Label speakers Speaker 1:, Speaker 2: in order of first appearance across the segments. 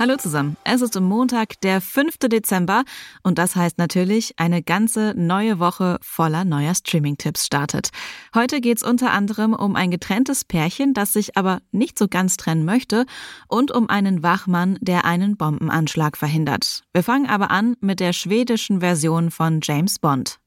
Speaker 1: Hallo zusammen. Es ist Montag, der 5. Dezember und das heißt natürlich, eine ganze neue Woche voller neuer Streaming-Tipps startet. Heute geht's unter anderem um ein getrenntes Pärchen, das sich aber nicht so ganz trennen möchte und um einen Wachmann, der einen Bombenanschlag verhindert. Wir fangen aber an mit der schwedischen Version von James Bond.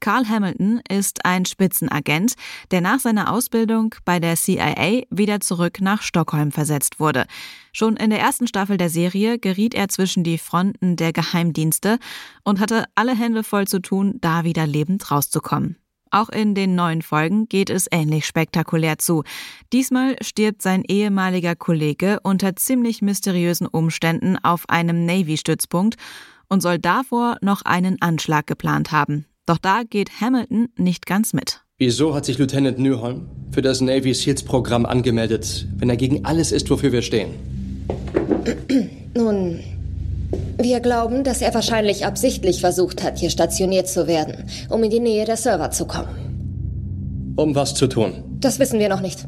Speaker 1: Carl Hamilton ist ein Spitzenagent, der nach seiner Ausbildung bei der CIA wieder zurück nach Stockholm versetzt wurde. Schon in der ersten Staffel der Serie geriet er zwischen die Fronten der Geheimdienste und hatte alle Hände voll zu tun, da wieder lebend rauszukommen. Auch in den neuen Folgen geht es ähnlich spektakulär zu. Diesmal stirbt sein ehemaliger Kollege unter ziemlich mysteriösen Umständen auf einem Navy-Stützpunkt und soll davor noch einen Anschlag geplant haben. Doch da geht Hamilton nicht ganz mit.
Speaker 2: Wieso hat sich Lieutenant Newholm für das Navy Seals Programm angemeldet, wenn er gegen alles ist, wofür wir stehen?
Speaker 3: Nun, wir glauben, dass er wahrscheinlich absichtlich versucht hat, hier stationiert zu werden, um in die Nähe der Server zu kommen.
Speaker 2: Um was zu tun?
Speaker 3: Das wissen wir noch nicht.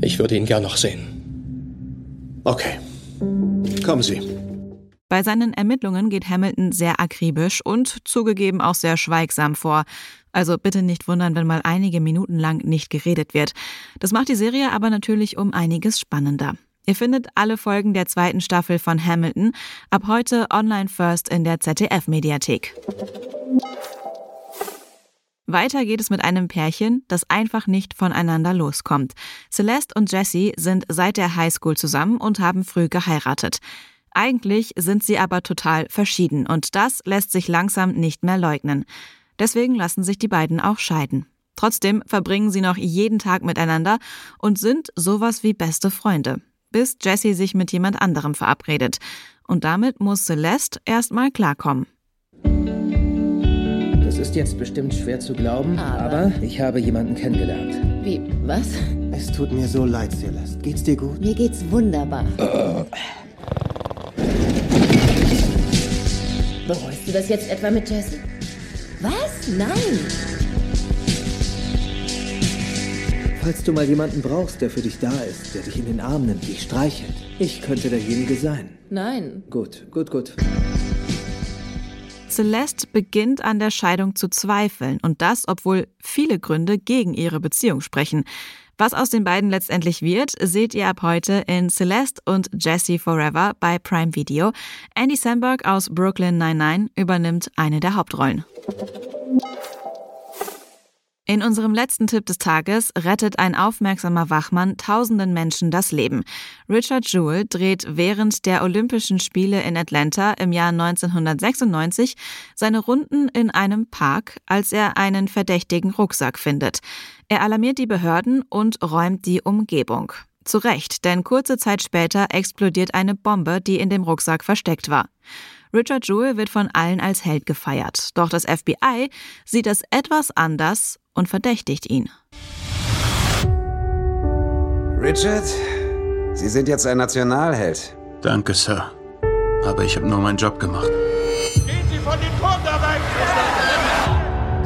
Speaker 2: Ich würde ihn gern noch sehen. Okay. Kommen Sie.
Speaker 1: Bei seinen Ermittlungen geht Hamilton sehr akribisch und zugegeben auch sehr schweigsam vor. Also bitte nicht wundern, wenn mal einige Minuten lang nicht geredet wird. Das macht die Serie aber natürlich um einiges spannender. Ihr findet alle Folgen der zweiten Staffel von Hamilton ab heute online first in der ZDF-Mediathek. Weiter geht es mit einem Pärchen, das einfach nicht voneinander loskommt. Celeste und Jesse sind seit der Highschool zusammen und haben früh geheiratet. Eigentlich sind sie aber total verschieden und das lässt sich langsam nicht mehr leugnen. Deswegen lassen sich die beiden auch scheiden. Trotzdem verbringen sie noch jeden Tag miteinander und sind sowas wie beste Freunde, bis Jesse sich mit jemand anderem verabredet. Und damit muss Celeste erstmal klarkommen.
Speaker 4: Das ist jetzt bestimmt schwer zu glauben,
Speaker 3: Aber-
Speaker 4: aber, ich habe jemanden kennengelernt.
Speaker 3: Wie? Was?
Speaker 5: Es tut mir so leid, Celeste. Geht's dir gut?
Speaker 3: Mir geht's wunderbar. Bereust du das jetzt etwa mit Jesse? Was? Nein.
Speaker 4: Falls du mal jemanden brauchst, der für dich da ist, der dich in den Arm nimmt, dich streichelt, ich könnte derjenige sein.
Speaker 3: Nein.
Speaker 4: Gut, gut, gut.
Speaker 1: Celeste beginnt an der Scheidung zu zweifeln und das, obwohl viele Gründe gegen ihre Beziehung sprechen. Was aus den beiden letztendlich wird, seht ihr ab heute in Celeste und Jesse Forever bei Prime Video. Andy Samberg aus Brooklyn 99 übernimmt eine der Hauptrollen. In unserem letzten Tipp des Tages rettet ein aufmerksamer Wachmann tausenden Menschen das Leben. Richard Jewell dreht während der Olympischen Spiele in Atlanta im Jahr 1996 seine Runden in einem Park, als er einen verdächtigen Rucksack findet. Er alarmiert die Behörden und räumt die Umgebung. Zu Recht, denn kurze Zeit später explodiert eine Bombe, die in dem Rucksack versteckt war. Richard Jewell wird von allen als Held gefeiert, doch das FBI sieht es etwas anders und verdächtigt ihn.
Speaker 6: Richard, Sie sind jetzt ein Nationalheld.
Speaker 7: Danke, Sir. Aber ich habe nur meinen Job gemacht.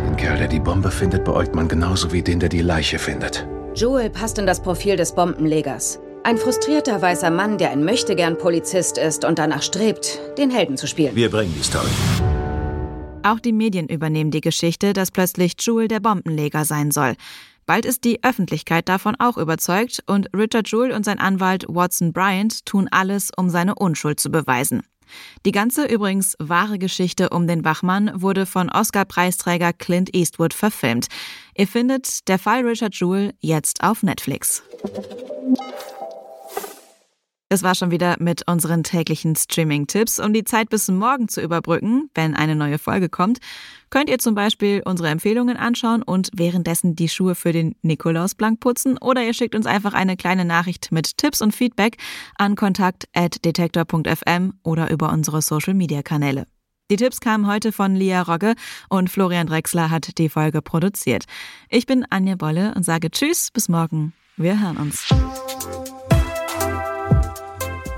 Speaker 7: Den Kerl, der die Bombe findet, beäugt man genauso wie den, der die Leiche findet.
Speaker 8: Joel passt in das Profil des Bombenlegers. Ein frustrierter weißer Mann, der ein Möchtegern Polizist ist und danach strebt, den Helden zu spielen.
Speaker 7: Wir bringen die Story.
Speaker 1: Auch die Medien übernehmen die Geschichte, dass plötzlich Jewel der Bombenleger sein soll. Bald ist die Öffentlichkeit davon auch überzeugt und Richard Jewell und sein Anwalt Watson Bryant tun alles, um seine Unschuld zu beweisen. Die ganze übrigens wahre Geschichte um den Wachmann wurde von Oscar-Preisträger Clint Eastwood verfilmt. Ihr findet Der Fall Richard Jewell jetzt auf Netflix. Das war schon wieder mit unseren täglichen Streaming-Tipps. Um die Zeit bis morgen zu überbrücken, wenn eine neue Folge kommt, könnt ihr zum Beispiel unsere Empfehlungen anschauen und währenddessen die Schuhe für den Nikolaus blank putzen oder ihr schickt uns einfach eine kleine Nachricht mit Tipps und Feedback an kontakt.detektor.fm oder über unsere Social-Media-Kanäle. Die Tipps kamen heute von Lia Rogge und Florian Drexler hat die Folge produziert. Ich bin Anja Bolle und sage Tschüss, bis morgen. Wir hören uns.